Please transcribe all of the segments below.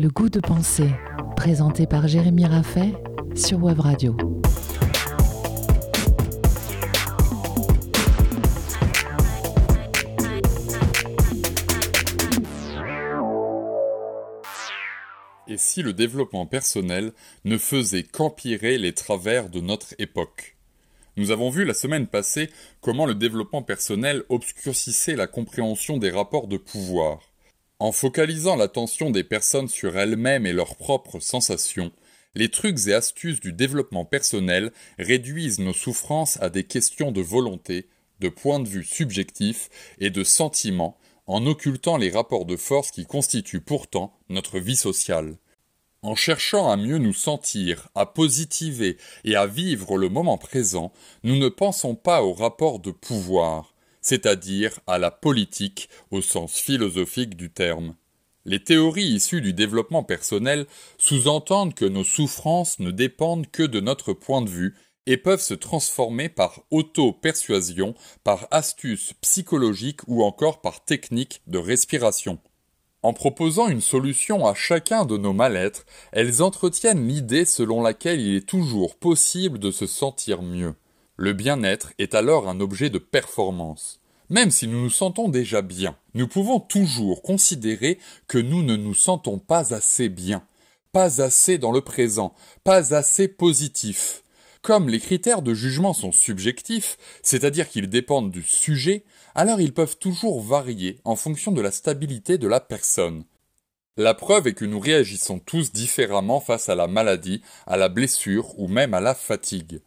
Le goût de penser, présenté par Jérémy Raffet sur Web Radio. Et si le développement personnel ne faisait qu'empirer les travers de notre époque? Nous avons vu la semaine passée comment le développement personnel obscurcissait la compréhension des rapports de pouvoir. En focalisant l'attention des personnes sur elles-mêmes et leurs propres sensations, les trucs et astuces du développement personnel réduisent nos souffrances à des questions de volonté, de point de vue subjectif et de sentiment, en occultant les rapports de force qui constituent pourtant notre vie sociale. En cherchant à mieux nous sentir, à positiver et à vivre le moment présent, nous ne pensons pas aux rapports de pouvoir, c'est-à-dire à la politique au sens philosophique du terme. Les théories issues du développement personnel sous-entendent que nos souffrances ne dépendent que de notre point de vue et peuvent se transformer par auto-persuasion, par astuces psychologiques ou encore par techniques de respiration. En proposant une solution à chacun de nos mal-être, elles entretiennent l'idée selon laquelle il est toujours possible de se sentir mieux. Le bien-être est alors un objet de performance. Même si nous nous sentons déjà bien, nous pouvons toujours considérer que nous ne nous sentons pas assez bien, pas assez dans le présent, pas assez positif. Comme les critères de jugement sont subjectifs, c'est-à-dire qu'ils dépendent du sujet, alors ils peuvent toujours varier en fonction de la stabilité de la personne. La preuve est que nous réagissons tous différemment face à la maladie, à la blessure ou même à la fatigue.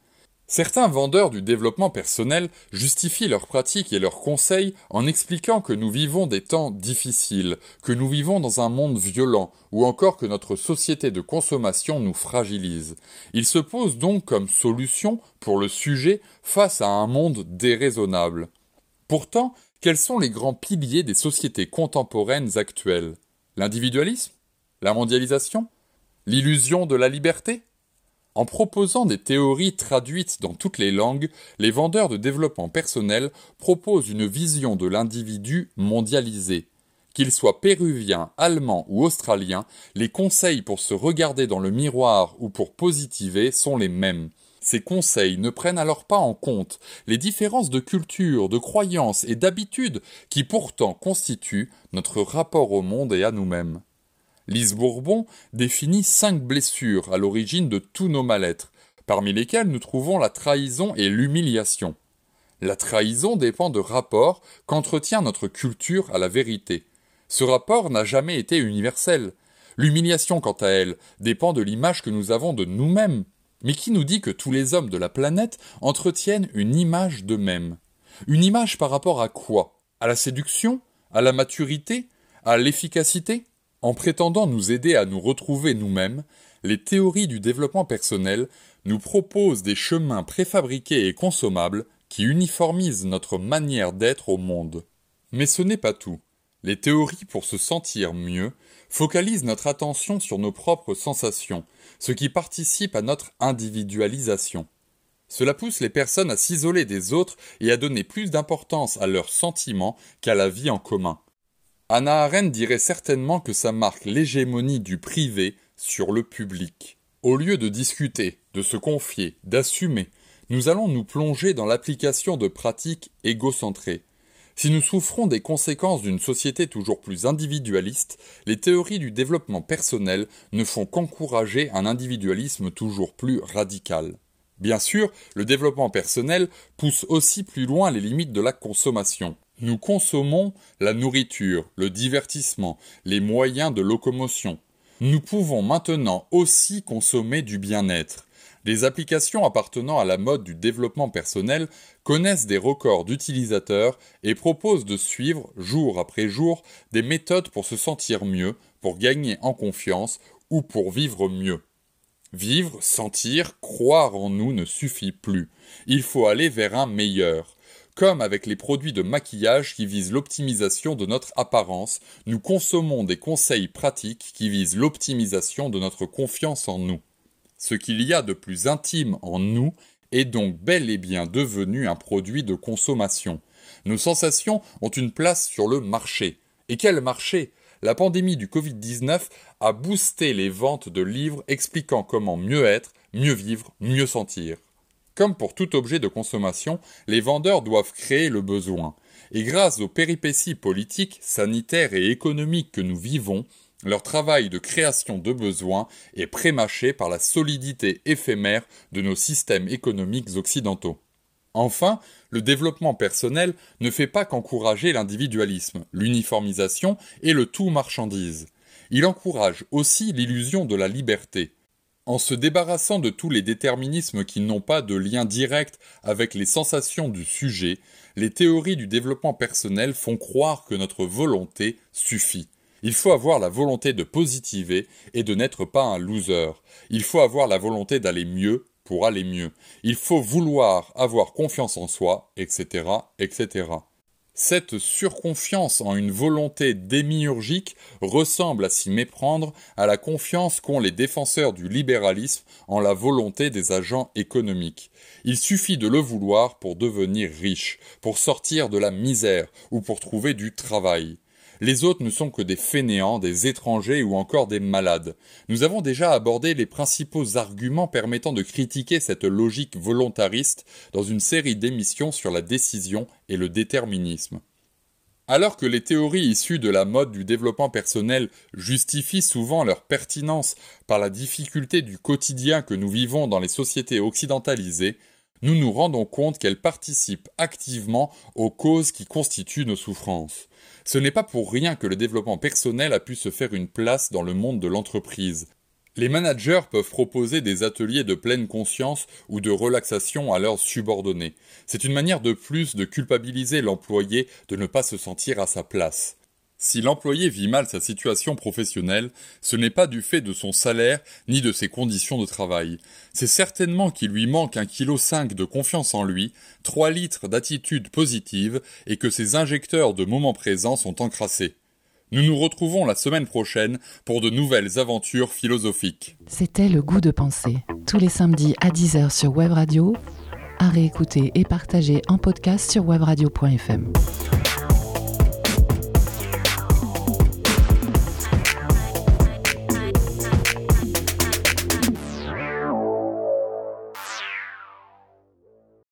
Certains vendeurs du développement personnel justifient leurs pratiques et leurs conseils en expliquant que nous vivons des temps difficiles, que nous vivons dans un monde violent, ou encore que notre société de consommation nous fragilise. Ils se posent donc comme solution pour le sujet face à un monde déraisonnable. Pourtant, quels sont les grands piliers des sociétés contemporaines actuelles? L'individualisme? La mondialisation? L'illusion de la liberté? En proposant des théories traduites dans toutes les langues, les vendeurs de développement personnel proposent une vision de l'individu mondialisé. Qu'il soit péruvien, allemand ou australien, les conseils pour se regarder dans le miroir ou pour positiver sont les mêmes. Ces conseils ne prennent alors pas en compte les différences de culture, de croyances et d'habitudes qui pourtant constituent notre rapport au monde et à nous-mêmes. Lise Bourbon définit cinq blessures à l'origine de tous nos mal-être, parmi lesquelles nous trouvons la trahison et l'humiliation. La trahison dépend de rapports qu'entretient notre culture à la vérité. Ce rapport n'a jamais été universel. L'humiliation, quant à elle, dépend de l'image que nous avons de nous-mêmes. Mais qui nous dit que tous les hommes de la planète entretiennent une image d'eux-mêmes Une image par rapport à quoi? À la séduction? À la maturité? À l'efficacité? En prétendant nous aider à nous retrouver nous-mêmes, les théories du développement personnel nous proposent des chemins préfabriqués et consommables qui uniformisent notre manière d'être au monde. Mais ce n'est pas tout. Les théories pour se sentir mieux focalisent notre attention sur nos propres sensations, ce qui participe à notre individualisation. Cela pousse les personnes à s'isoler des autres et à donner plus d'importance à leurs sentiments qu'à la vie en commun. Anna Arendt dirait certainement que ça marque l'hégémonie du privé sur le public. Au lieu de discuter, de se confier, d'assumer, nous allons nous plonger dans l'application de pratiques égocentrées. Si nous souffrons des conséquences d'une société toujours plus individualiste, les théories du développement personnel ne font qu'encourager un individualisme toujours plus radical. Bien sûr, le développement personnel pousse aussi plus loin les limites de la consommation. Nous consommons la nourriture, le divertissement, les moyens de locomotion. Nous pouvons maintenant aussi consommer du bien-être. Les applications appartenant à la mode du développement personnel connaissent des records d'utilisateurs et proposent de suivre, jour après jour, des méthodes pour se sentir mieux, pour gagner en confiance ou pour vivre mieux. Vivre, sentir, croire en nous ne suffit plus. Il faut aller vers un meilleur. Comme avec les produits de maquillage qui visent l'optimisation de notre apparence, nous consommons des conseils pratiques qui visent l'optimisation de notre confiance en nous. Ce qu'il y a de plus intime en nous est donc bel et bien devenu un produit de consommation. Nos sensations ont une place sur le marché. Et quel marché? La pandémie du Covid-19 a boosté les ventes de livres expliquant comment mieux être, mieux vivre, mieux sentir. Comme pour tout objet de consommation, les vendeurs doivent créer le besoin. Et grâce aux péripéties politiques, sanitaires et économiques que nous vivons, leur travail de création de besoins est prémâché par la solidité éphémère de nos systèmes économiques occidentaux. Enfin, le développement personnel ne fait pas qu'encourager l'individualisme, l'uniformisation et le tout marchandise. Il encourage aussi l'illusion de la liberté. En se débarrassant de tous les déterminismes qui n'ont pas de lien direct avec les sensations du sujet, les théories du développement personnel font croire que notre volonté suffit. Il faut avoir la volonté de positiver et de n'être pas un loser. Il faut avoir la volonté d'aller mieux pour aller mieux. Il faut vouloir avoir confiance en soi, etc., etc. Cette surconfiance en une volonté démiurgique ressemble à s'y méprendre à la confiance qu'ont les défenseurs du libéralisme en la volonté des agents économiques. Il suffit de le vouloir pour devenir riche, pour sortir de la misère ou pour trouver du travail. Les autres ne sont que des fainéants, des étrangers ou encore des malades. Nous avons déjà abordé les principaux arguments permettant de critiquer cette logique volontariste dans une série d'émissions sur la décision et le déterminisme. Alors que les théories issues de la mode du développement personnel justifient souvent leur pertinence par la difficulté du quotidien que nous vivons dans les sociétés occidentalisées, nous nous rendons compte qu'elles participent activement aux causes qui constituent nos souffrances. Ce n'est pas pour rien que le développement personnel a pu se faire une place dans le monde de l'entreprise. Les managers peuvent proposer des ateliers de pleine conscience ou de relaxation à leurs subordonnés. C'est une manière de plus de culpabiliser l'employé de ne pas se sentir à sa place. Si l'employé vit mal sa situation professionnelle, ce n'est pas du fait de son salaire ni de ses conditions de travail. C'est certainement qu'il lui manque un kilo cinq de confiance en lui, trois litres d'attitude positive et que ses injecteurs de moment présent sont encrassés. Nous nous retrouvons la semaine prochaine pour de nouvelles aventures philosophiques. C'était le goût de penser, tous les samedis à 10h sur Web Radio, à réécouter et partager en podcast sur webradio.fm.